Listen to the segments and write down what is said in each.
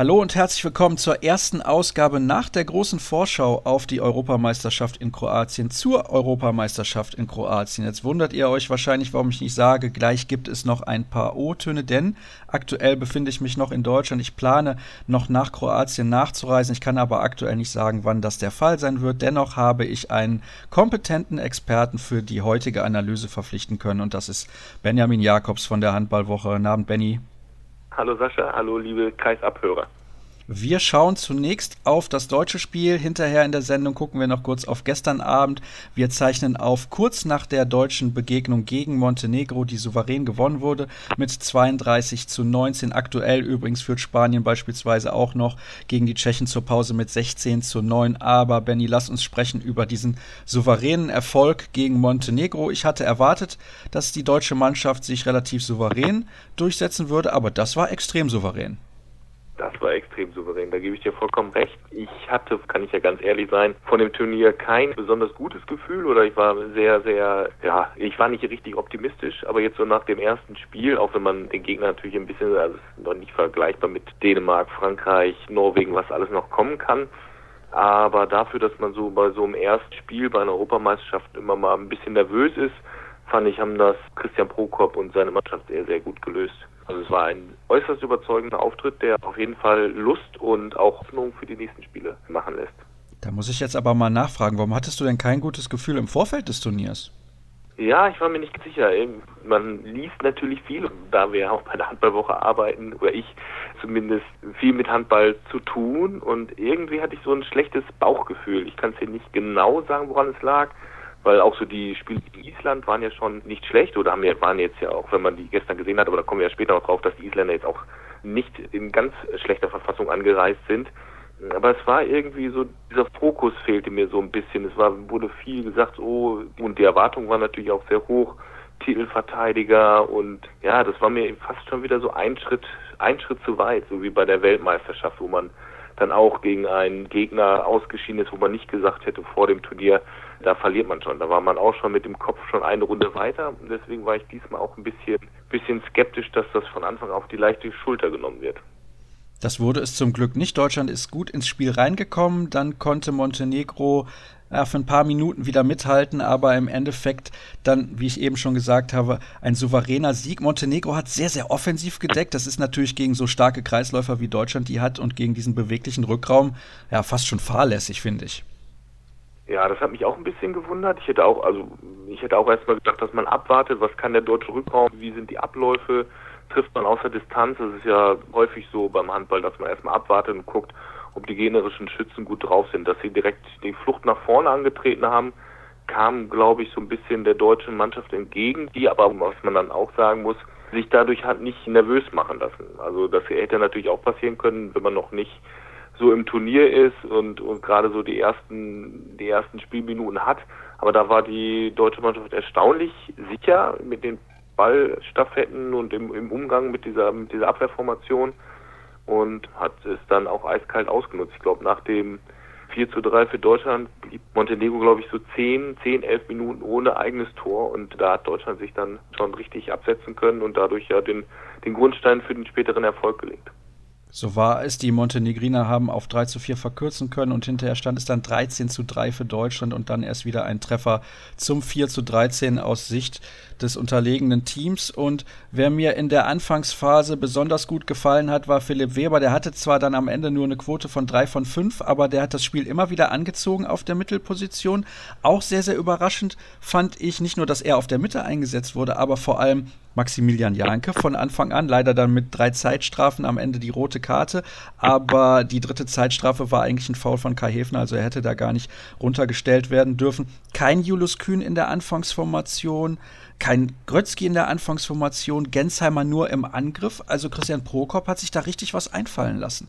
Hallo und herzlich willkommen zur ersten Ausgabe nach der großen Vorschau auf die Europameisterschaft in Kroatien, zur Europameisterschaft in Kroatien. Jetzt wundert ihr euch wahrscheinlich, warum ich nicht sage, gleich gibt es noch ein paar O-Töne, denn aktuell befinde ich mich noch in Deutschland. Ich plane noch nach Kroatien nachzureisen. Ich kann aber aktuell nicht sagen, wann das der Fall sein wird. Dennoch habe ich einen kompetenten Experten für die heutige Analyse verpflichten können und das ist Benjamin Jakobs von der Handballwoche. Guten Abend, Benny. Hallo Sascha, hallo liebe Kreisabhörer. Wir schauen zunächst auf das deutsche Spiel. Hinterher in der Sendung gucken wir noch kurz auf gestern Abend. Wir zeichnen auf kurz nach der deutschen Begegnung gegen Montenegro, die souverän gewonnen wurde, mit 32 zu 19. Aktuell übrigens führt Spanien beispielsweise auch noch gegen die Tschechen zur Pause mit 16 zu 9. Aber Benny, lass uns sprechen über diesen souveränen Erfolg gegen Montenegro. Ich hatte erwartet, dass die deutsche Mannschaft sich relativ souverän durchsetzen würde, aber das war extrem souverän. Das war extrem souverän, da gebe ich dir vollkommen recht. Ich hatte, kann ich ja ganz ehrlich sein, von dem Turnier kein besonders gutes Gefühl oder ich war sehr, sehr, ja, ich war nicht richtig optimistisch, aber jetzt so nach dem ersten Spiel, auch wenn man den Gegner natürlich ein bisschen, also noch nicht vergleichbar mit Dänemark, Frankreich, Norwegen, was alles noch kommen kann, aber dafür, dass man so bei so einem ersten Spiel bei einer Europameisterschaft immer mal ein bisschen nervös ist, fand ich, haben das Christian Prokop und seine Mannschaft sehr, sehr gut gelöst. Also es war ein äußerst überzeugender Auftritt, der auf jeden Fall Lust und auch Hoffnung für die nächsten Spiele machen lässt. Da muss ich jetzt aber mal nachfragen, warum hattest du denn kein gutes Gefühl im Vorfeld des Turniers? Ja, ich war mir nicht sicher. Man liest natürlich viel, da wir auch bei der Handballwoche arbeiten, oder ich zumindest viel mit Handball zu tun. Und irgendwie hatte ich so ein schlechtes Bauchgefühl. Ich kann es dir nicht genau sagen, woran es lag weil auch so die Spiele gegen Island waren ja schon nicht schlecht oder haben ja, waren jetzt ja auch, wenn man die gestern gesehen hat, aber da kommen wir ja später noch drauf, dass die Isländer jetzt auch nicht in ganz schlechter Verfassung angereist sind. Aber es war irgendwie so, dieser Fokus fehlte mir so ein bisschen. Es war, wurde viel gesagt, oh, und die Erwartung war natürlich auch sehr hoch. Titelverteidiger und ja, das war mir fast schon wieder so ein Schritt, ein Schritt zu weit, so wie bei der Weltmeisterschaft, wo man dann auch gegen einen Gegner ausgeschieden ist, wo man nicht gesagt hätte vor dem Turnier, da verliert man schon. Da war man auch schon mit dem Kopf schon eine Runde weiter. Und deswegen war ich diesmal auch ein bisschen, bisschen skeptisch, dass das von Anfang auf die leichte Schulter genommen wird. Das wurde es zum Glück nicht. Deutschland ist gut ins Spiel reingekommen. Dann konnte Montenegro ja, für ein paar Minuten wieder mithalten, aber im Endeffekt dann, wie ich eben schon gesagt habe, ein souveräner Sieg. Montenegro hat sehr, sehr offensiv gedeckt. Das ist natürlich gegen so starke Kreisläufer wie Deutschland die hat und gegen diesen beweglichen Rückraum ja fast schon fahrlässig, finde ich. Ja, das hat mich auch ein bisschen gewundert. Ich hätte auch, also ich hätte auch erstmal gedacht, dass man abwartet, was kann der deutsche Rückraum, wie sind die Abläufe, trifft man außer Distanz. Das ist ja häufig so beim Handball, dass man erstmal abwartet und guckt, ob die generischen Schützen gut drauf sind. Dass sie direkt die Flucht nach vorne angetreten haben, kam, glaube ich, so ein bisschen der deutschen Mannschaft entgegen, die aber, was man dann auch sagen muss, sich dadurch hat nicht nervös machen lassen. Also das hätte natürlich auch passieren können, wenn man noch nicht so im Turnier ist und, und gerade so die ersten, die ersten Spielminuten hat. Aber da war die deutsche Mannschaft erstaunlich sicher mit den Ballstaffetten und im, im Umgang mit dieser, mit dieser Abwehrformation und hat es dann auch eiskalt ausgenutzt. Ich glaube, nach dem 4 zu 3 für Deutschland blieb Montenegro, glaube ich, so 10, 10, 11 Minuten ohne eigenes Tor und da hat Deutschland sich dann schon richtig absetzen können und dadurch ja den, den Grundstein für den späteren Erfolg gelegt. So war es. Die Montenegriner haben auf 3 zu 4 verkürzen können und hinterher stand es dann 13 zu 3 für Deutschland und dann erst wieder ein Treffer zum 4 zu 13 aus Sicht des unterlegenen Teams. Und wer mir in der Anfangsphase besonders gut gefallen hat, war Philipp Weber. Der hatte zwar dann am Ende nur eine Quote von 3 von 5, aber der hat das Spiel immer wieder angezogen auf der Mittelposition. Auch sehr, sehr überraschend fand ich nicht nur, dass er auf der Mitte eingesetzt wurde, aber vor allem Maximilian Janke von Anfang an. Leider dann mit drei Zeitstrafen am Ende die rote Karte. Aber die dritte Zeitstrafe war eigentlich ein Foul von Kai Hefner, also er hätte da gar nicht runtergestellt werden dürfen. Kein Julius Kühn in der Anfangsformation, kein Grötzky in der Anfangsformation, Gensheimer nur im Angriff. Also Christian Prokop hat sich da richtig was einfallen lassen.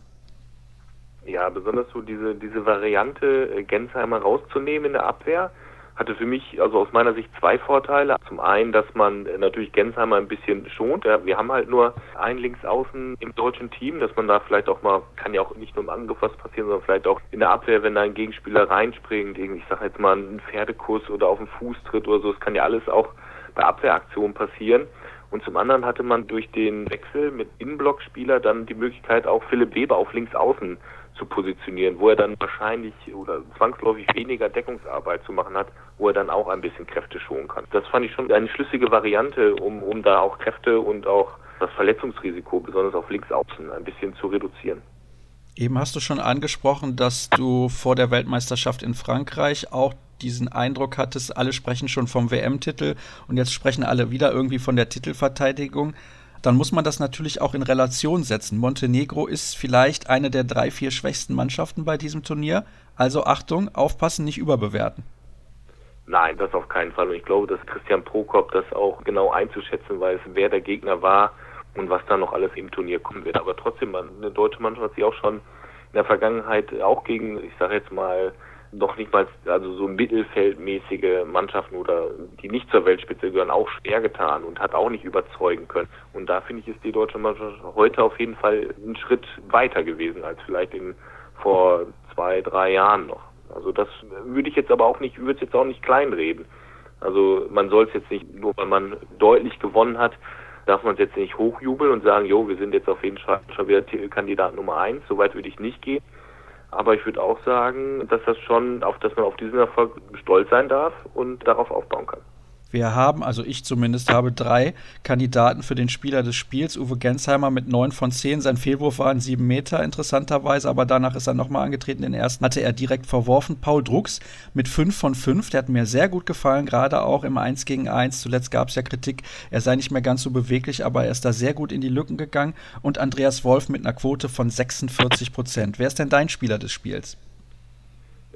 Ja, besonders so diese, diese Variante, äh, Gensheimer rauszunehmen in der Abwehr hatte für mich also aus meiner Sicht zwei Vorteile. Zum einen, dass man natürlich Gensheimer ein bisschen schont. Wir haben halt nur einen Linksaußen im deutschen Team, dass man da vielleicht auch mal, kann ja auch nicht nur im Angriff was passieren, sondern vielleicht auch in der Abwehr, wenn da ein Gegenspieler reinspringt, ich sage jetzt mal einen Pferdekuss oder auf den Fuß tritt oder so, das kann ja alles auch bei Abwehraktionen passieren. Und zum anderen hatte man durch den Wechsel mit Innenblockspieler dann die Möglichkeit, auch Philipp Weber auf links außen zu positionieren, wo er dann wahrscheinlich oder zwangsläufig weniger Deckungsarbeit zu machen hat, wo er dann auch ein bisschen Kräfte schonen kann. Das fand ich schon eine schlüssige Variante, um, um da auch Kräfte und auch das Verletzungsrisiko, besonders auf links außen, ein bisschen zu reduzieren. Eben hast du schon angesprochen, dass du vor der Weltmeisterschaft in Frankreich auch diesen Eindruck hattest, alle sprechen schon vom WM-Titel und jetzt sprechen alle wieder irgendwie von der Titelverteidigung. Dann muss man das natürlich auch in Relation setzen. Montenegro ist vielleicht eine der drei, vier schwächsten Mannschaften bei diesem Turnier. Also Achtung, aufpassen, nicht überbewerten. Nein, das auf keinen Fall. Und ich glaube, dass Christian Prokop das auch genau einzuschätzen weiß, wer der Gegner war und was da noch alles im Turnier kommen wird. Aber trotzdem, eine deutsche Mannschaft hat sich auch schon in der Vergangenheit auch gegen, ich sage jetzt mal, noch nicht mal, also so mittelfeldmäßige Mannschaften oder die nicht zur Weltspitze gehören, auch schwer getan und hat auch nicht überzeugen können. Und da finde ich, ist die deutsche Mannschaft heute auf jeden Fall einen Schritt weiter gewesen als vielleicht in, vor zwei, drei Jahren noch. Also das würde ich jetzt aber auch nicht, würde es jetzt auch nicht kleinreden. Also man soll es jetzt nicht, nur weil man deutlich gewonnen hat, darf man es jetzt nicht hochjubeln und sagen, jo, wir sind jetzt auf jeden Fall schon wieder Kandidat Nummer eins. Soweit würde ich nicht gehen. Aber ich würde auch sagen, dass das schon, auf dass man auf diesen Erfolg stolz sein darf und darauf aufbauen kann. Wir haben, also ich zumindest, habe drei Kandidaten für den Spieler des Spiels. Uwe Gensheimer mit 9 von 10. Sein Fehlwurf war ein 7 Meter, interessanterweise, aber danach ist er nochmal angetreten. Den ersten hatte er direkt verworfen. Paul Drucks mit 5 von 5. Der hat mir sehr gut gefallen, gerade auch im 1 gegen 1. Zuletzt gab es ja Kritik, er sei nicht mehr ganz so beweglich, aber er ist da sehr gut in die Lücken gegangen. Und Andreas Wolf mit einer Quote von 46 Prozent. Wer ist denn dein Spieler des Spiels?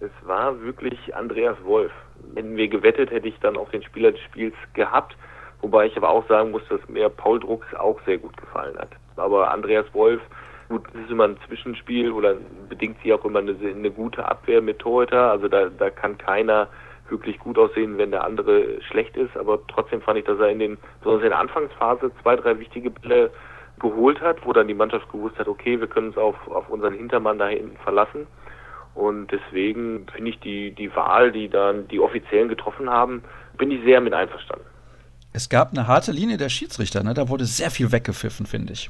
Es war wirklich Andreas Wolf. Hätten wir gewettet, hätte ich dann auch den Spieler des Spiels gehabt. Wobei ich aber auch sagen muss, dass mir Paul Drucks auch sehr gut gefallen hat. Aber Andreas Wolf, gut, das ist immer ein Zwischenspiel oder bedingt sich auch immer eine, eine gute Abwehr mit Torhüter. Also da, da kann keiner wirklich gut aussehen, wenn der andere schlecht ist. Aber trotzdem fand ich, dass er in den, besonders in der Anfangsphase zwei, drei wichtige Bälle geholt hat, wo dann die Mannschaft gewusst hat, okay, wir können uns auf, auf unseren Hintermann da hinten verlassen. Und deswegen finde ich die, die Wahl, die dann die Offiziellen getroffen haben, bin ich sehr mit einverstanden. Es gab eine harte Linie der Schiedsrichter, ne? da wurde sehr viel weggepfiffen, finde ich.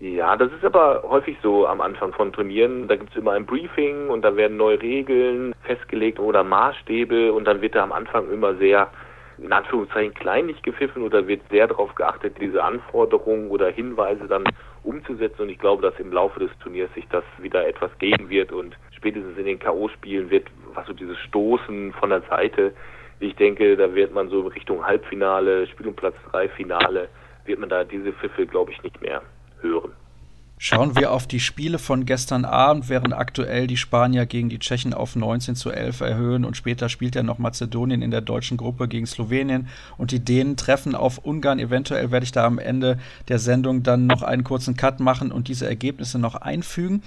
Ja, das ist aber häufig so am Anfang von Turnieren. Da gibt es immer ein Briefing und da werden neue Regeln festgelegt oder Maßstäbe und dann wird da am Anfang immer sehr, in Anführungszeichen, kleinlich gepfiffen oder wird sehr darauf geachtet, diese Anforderungen oder Hinweise dann umzusetzen. Und ich glaube, dass im Laufe des Turniers sich das wieder etwas geben wird und spätestens in den K.O.-Spielen wird, was so dieses Stoßen von der Seite, ich denke, da wird man so Richtung Halbfinale, Spiel um Platz 3 Finale, wird man da diese Pfiffe, glaube ich, nicht mehr hören. Schauen wir auf die Spiele von gestern Abend, während aktuell die Spanier gegen die Tschechen auf 19 zu 11 erhöhen und später spielt ja noch Mazedonien in der deutschen Gruppe gegen Slowenien und die Dänen treffen auf Ungarn. Eventuell werde ich da am Ende der Sendung dann noch einen kurzen Cut machen und diese Ergebnisse noch einfügen.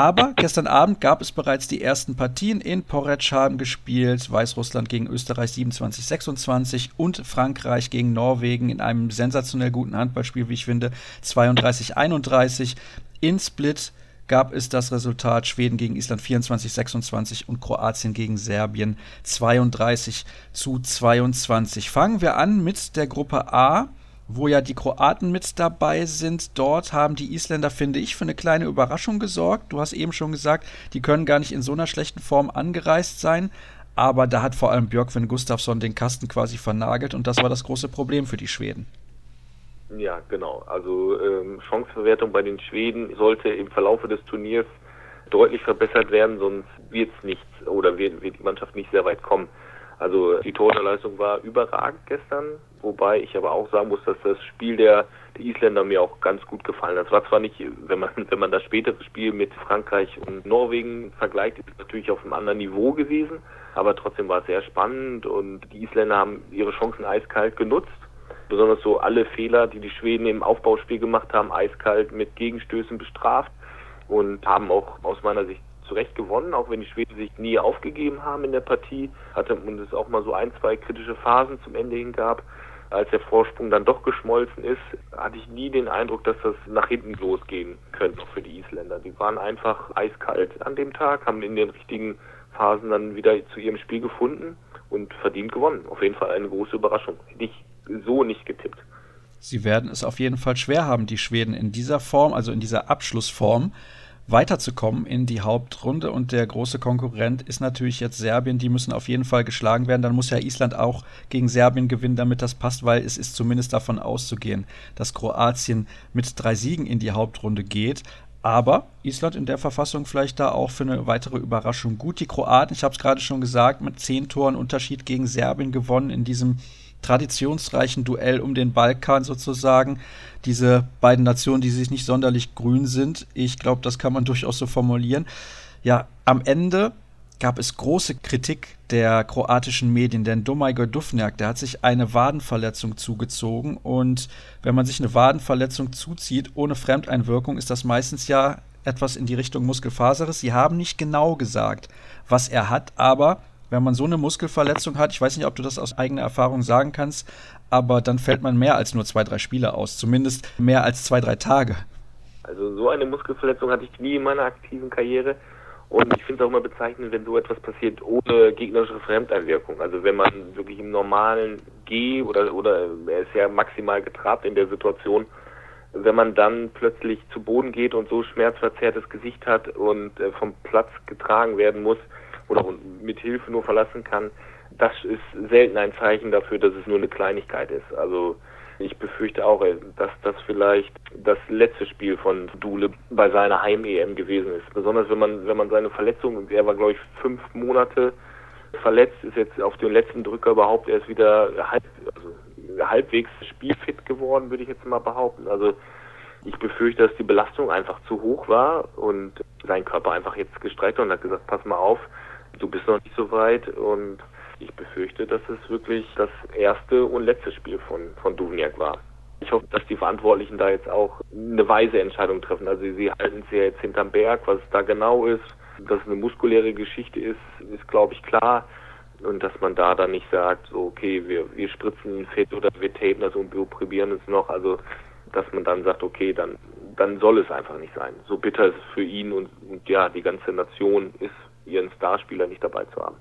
Aber gestern Abend gab es bereits die ersten Partien. In Porec haben gespielt Weißrussland gegen Österreich 27-26 und Frankreich gegen Norwegen in einem sensationell guten Handballspiel, wie ich finde, 32-31. In Split gab es das Resultat Schweden gegen Island 24-26 und Kroatien gegen Serbien 32 zu 22. Fangen wir an mit der Gruppe A wo ja die Kroaten mit dabei sind. Dort haben die Isländer, finde ich, für eine kleine Überraschung gesorgt. Du hast eben schon gesagt, die können gar nicht in so einer schlechten Form angereist sein. Aber da hat vor allem Björkvin Gustafsson den Kasten quasi vernagelt und das war das große Problem für die Schweden. Ja, genau. Also ähm, Chanceverwertung bei den Schweden sollte im Verlaufe des Turniers deutlich verbessert werden, sonst wird es nicht oder wird, wird die Mannschaft nicht sehr weit kommen. Also die Torhüterleistung war überragend gestern, wobei ich aber auch sagen muss, dass das Spiel der, der Isländer mir auch ganz gut gefallen hat. Es war zwar nicht, wenn man, wenn man das spätere Spiel mit Frankreich und Norwegen vergleicht, ist es natürlich auf einem anderen Niveau gewesen, aber trotzdem war es sehr spannend und die Isländer haben ihre Chancen eiskalt genutzt. Besonders so alle Fehler, die die Schweden im Aufbauspiel gemacht haben, eiskalt mit Gegenstößen bestraft und haben auch aus meiner Sicht zu Recht gewonnen, auch wenn die Schweden sich nie aufgegeben haben in der Partie, hatte und es auch mal so ein, zwei kritische Phasen zum Ende hin gab. Als der Vorsprung dann doch geschmolzen ist, hatte ich nie den Eindruck, dass das nach hinten losgehen könnte für die Isländer. Die waren einfach eiskalt an dem Tag, haben in den richtigen Phasen dann wieder zu ihrem Spiel gefunden und verdient gewonnen. Auf jeden Fall eine große Überraschung. Hätte ich so nicht getippt. Sie werden es auf jeden Fall schwer haben, die Schweden in dieser Form, also in dieser Abschlussform, weiterzukommen in die Hauptrunde. Und der große Konkurrent ist natürlich jetzt Serbien. Die müssen auf jeden Fall geschlagen werden. Dann muss ja Island auch gegen Serbien gewinnen, damit das passt, weil es ist zumindest davon auszugehen, dass Kroatien mit drei Siegen in die Hauptrunde geht. Aber Island in der Verfassung vielleicht da auch für eine weitere Überraschung gut. Die Kroaten, ich habe es gerade schon gesagt, mit zehn Toren Unterschied gegen Serbien gewonnen in diesem traditionsreichen Duell um den Balkan sozusagen. Diese beiden Nationen, die sich nicht sonderlich grün sind. Ich glaube, das kann man durchaus so formulieren. Ja, am Ende gab es große Kritik der kroatischen Medien, denn Domagoj Dufnjak, der hat sich eine Wadenverletzung zugezogen und wenn man sich eine Wadenverletzung zuzieht ohne Fremdeinwirkung, ist das meistens ja etwas in die Richtung Muskelfaseres. Sie haben nicht genau gesagt, was er hat, aber wenn man so eine Muskelverletzung hat, ich weiß nicht, ob du das aus eigener Erfahrung sagen kannst, aber dann fällt man mehr als nur zwei, drei Spiele aus, zumindest mehr als zwei, drei Tage. Also so eine Muskelverletzung hatte ich nie in meiner aktiven Karriere. Und ich finde es auch immer bezeichnend, wenn so etwas passiert ohne gegnerische Fremdeinwirkung. Also wenn man wirklich im normalen G oder oder er ist ja maximal getrabt in der Situation, wenn man dann plötzlich zu Boden geht und so schmerzverzerrtes Gesicht hat und äh, vom Platz getragen werden muss, oder mit Hilfe nur verlassen kann, das ist selten ein Zeichen dafür, dass es nur eine Kleinigkeit ist. Also ich befürchte auch, dass das vielleicht das letzte Spiel von Dule bei seiner Heim-EM gewesen ist. Besonders wenn man, wenn man seine Verletzung, er war glaube ich fünf Monate verletzt, ist jetzt auf den letzten Drücker überhaupt erst wieder halb, also halbwegs spielfit geworden, würde ich jetzt mal behaupten. Also ich befürchte, dass die Belastung einfach zu hoch war und sein Körper einfach jetzt gestreckt und hat gesagt, pass mal auf, du bist noch nicht so weit und ich befürchte, dass es wirklich das erste und letzte Spiel von, von Duvniak war. Ich hoffe, dass die Verantwortlichen da jetzt auch eine weise Entscheidung treffen. Also sie halten sich ja jetzt hinterm Berg, was es da genau ist. Dass es eine muskuläre Geschichte ist, ist glaube ich klar. Und dass man da dann nicht sagt, so okay, wir, wir spritzen ihn fett oder wir tapen das und wir probieren es noch. Also dass man dann sagt, okay, dann, dann soll es einfach nicht sein. So bitter ist es für ihn und, und ja, die ganze Nation ist ihren Starspieler nicht dabei zu haben.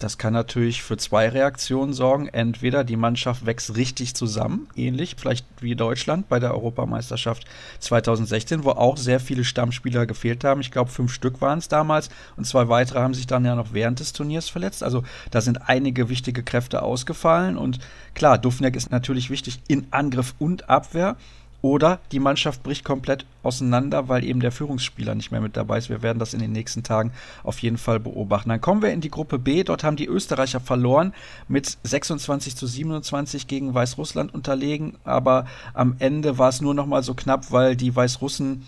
Das kann natürlich für zwei Reaktionen sorgen. Entweder die Mannschaft wächst richtig zusammen, ähnlich vielleicht wie Deutschland bei der Europameisterschaft 2016, wo auch sehr viele Stammspieler gefehlt haben. Ich glaube, fünf Stück waren es damals und zwei weitere haben sich dann ja noch während des Turniers verletzt. Also da sind einige wichtige Kräfte ausgefallen und klar, Dufnek ist natürlich wichtig in Angriff und Abwehr. Oder die Mannschaft bricht komplett auseinander, weil eben der Führungsspieler nicht mehr mit dabei ist. Wir werden das in den nächsten Tagen auf jeden Fall beobachten. Dann kommen wir in die Gruppe B. Dort haben die Österreicher verloren mit 26 zu 27 gegen Weißrussland unterlegen. Aber am Ende war es nur noch mal so knapp, weil die Weißrussen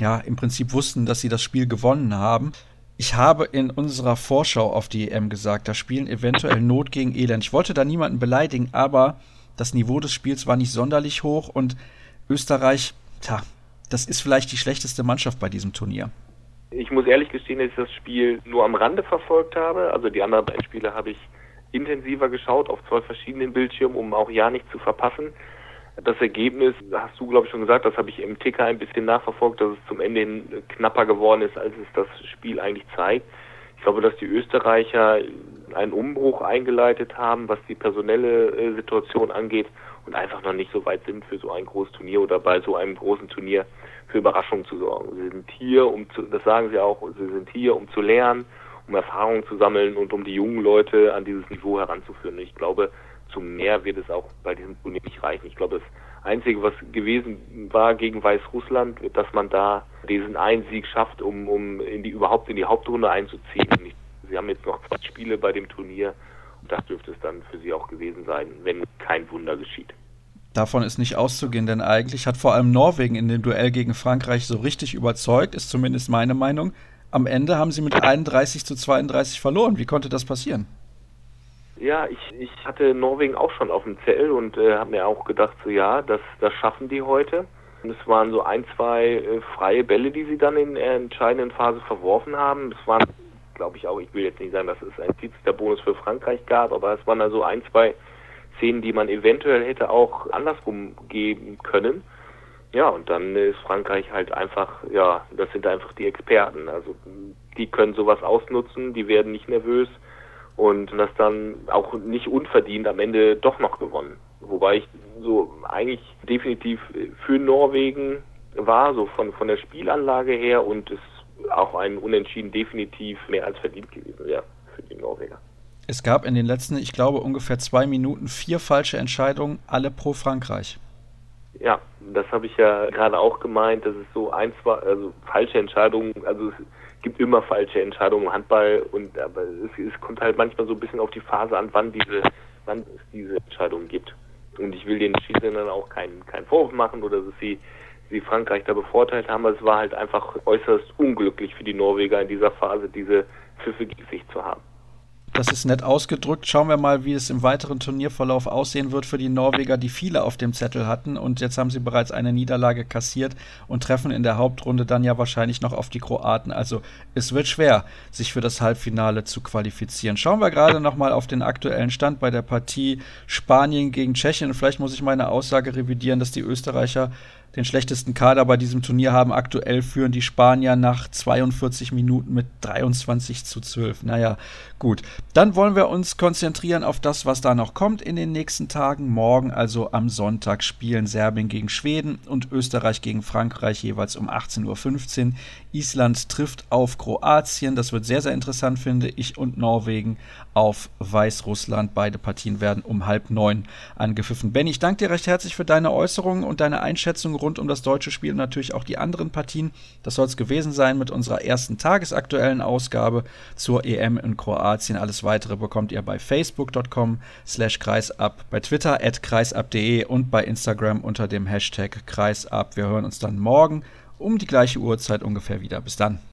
ja im Prinzip wussten, dass sie das Spiel gewonnen haben. Ich habe in unserer Vorschau auf die EM gesagt, da spielen eventuell Not gegen Elend. Ich wollte da niemanden beleidigen, aber das Niveau des Spiels war nicht sonderlich hoch und Österreich, tja, das ist vielleicht die schlechteste Mannschaft bei diesem Turnier. Ich muss ehrlich gestehen, dass ich das Spiel nur am Rande verfolgt habe. Also die anderen beiden Spiele habe ich intensiver geschaut auf zwei verschiedenen Bildschirmen, um auch ja nicht zu verpassen. Das Ergebnis, hast du glaube ich schon gesagt, das habe ich im Ticker ein bisschen nachverfolgt, dass es zum Ende hin knapper geworden ist, als es das Spiel eigentlich zeigt. Ich glaube, dass die Österreicher einen Umbruch eingeleitet haben, was die personelle äh, Situation angeht und einfach noch nicht so weit sind für so ein großes Turnier oder bei so einem großen Turnier für Überraschungen zu sorgen. Sie sind hier, um zu, das sagen sie auch, sie sind hier, um zu lernen, um Erfahrungen zu sammeln und um die jungen Leute an dieses Niveau heranzuführen. ich glaube, zum mehr wird es auch bei diesem Turnier nicht reichen. Ich glaube, das Einzige, was gewesen war gegen Weißrussland, dass man da diesen einen Sieg schafft, um, um in die, überhaupt in die Hauptrunde einzuziehen. Ich, sie haben jetzt noch zwei Spiele bei dem Turnier das dürfte es dann für sie auch gewesen sein, wenn kein Wunder geschieht. Davon ist nicht auszugehen, denn eigentlich hat vor allem Norwegen in dem Duell gegen Frankreich so richtig überzeugt, ist zumindest meine Meinung. Am Ende haben sie mit 31 zu 32 verloren. Wie konnte das passieren? Ja, ich, ich hatte Norwegen auch schon auf dem Zettel und äh, habe mir auch gedacht, so ja, das, das schaffen die heute. Und es waren so ein, zwei äh, freie Bälle, die sie dann in der entscheidenden Phase verworfen haben. Es waren glaube ich auch, ich will jetzt nicht sagen, dass es ein der Bonus für Frankreich gab, aber es waren also ein, zwei Szenen, die man eventuell hätte auch andersrum geben können. Ja, und dann ist Frankreich halt einfach, ja, das sind einfach die Experten. Also die können sowas ausnutzen, die werden nicht nervös und das dann auch nicht unverdient am Ende doch noch gewonnen. Wobei ich so eigentlich definitiv für Norwegen war, so von, von der Spielanlage her und es auch ein Unentschieden definitiv mehr als verdient gewesen wäre für die Norweger. Es gab in den letzten, ich glaube, ungefähr zwei Minuten vier falsche Entscheidungen, alle pro Frankreich. Ja, das habe ich ja gerade auch gemeint, dass es so ein, zwei, also falsche Entscheidungen, also es gibt immer falsche Entscheidungen im Handball und aber es, es kommt halt manchmal so ein bisschen auf die Phase an, wann diese, wann es diese Entscheidungen gibt. Und ich will den Schiedsrichtern auch keinen, keinen Vorwurf machen oder dass sie, sie Frankreich da bevorteilt haben, aber es war halt einfach äußerst unglücklich für die Norweger in dieser Phase, diese Pfiffe gegen sich zu haben. Das ist nett ausgedrückt. Schauen wir mal, wie es im weiteren Turnierverlauf aussehen wird für die Norweger, die viele auf dem Zettel hatten. Und jetzt haben sie bereits eine Niederlage kassiert und treffen in der Hauptrunde dann ja wahrscheinlich noch auf die Kroaten. Also es wird schwer, sich für das Halbfinale zu qualifizieren. Schauen wir gerade noch mal auf den aktuellen Stand bei der Partie Spanien gegen Tschechien. Vielleicht muss ich meine Aussage revidieren, dass die Österreicher den schlechtesten Kader bei diesem Turnier haben. Aktuell führen die Spanier nach 42 Minuten mit 23 zu 12. Naja, gut. Dann wollen wir uns konzentrieren auf das, was da noch kommt in den nächsten Tagen. Morgen, also am Sonntag, spielen Serbien gegen Schweden und Österreich gegen Frankreich jeweils um 18.15 Uhr. Island trifft auf Kroatien. Das wird sehr, sehr interessant, finde ich. Und Norwegen auf Weißrussland. Beide Partien werden um halb neun angepfiffen. Ben, ich danke dir recht herzlich für deine Äußerungen und deine Einschätzung rund um das deutsche Spiel und natürlich auch die anderen Partien. Das soll es gewesen sein mit unserer ersten tagesaktuellen Ausgabe zur EM in Kroatien. Alles weitere bekommt ihr bei facebook.com slash kreisab, bei Twitter at kreisab.de und bei Instagram unter dem Hashtag kreisab. Wir hören uns dann morgen um die gleiche Uhrzeit ungefähr wieder. Bis dann.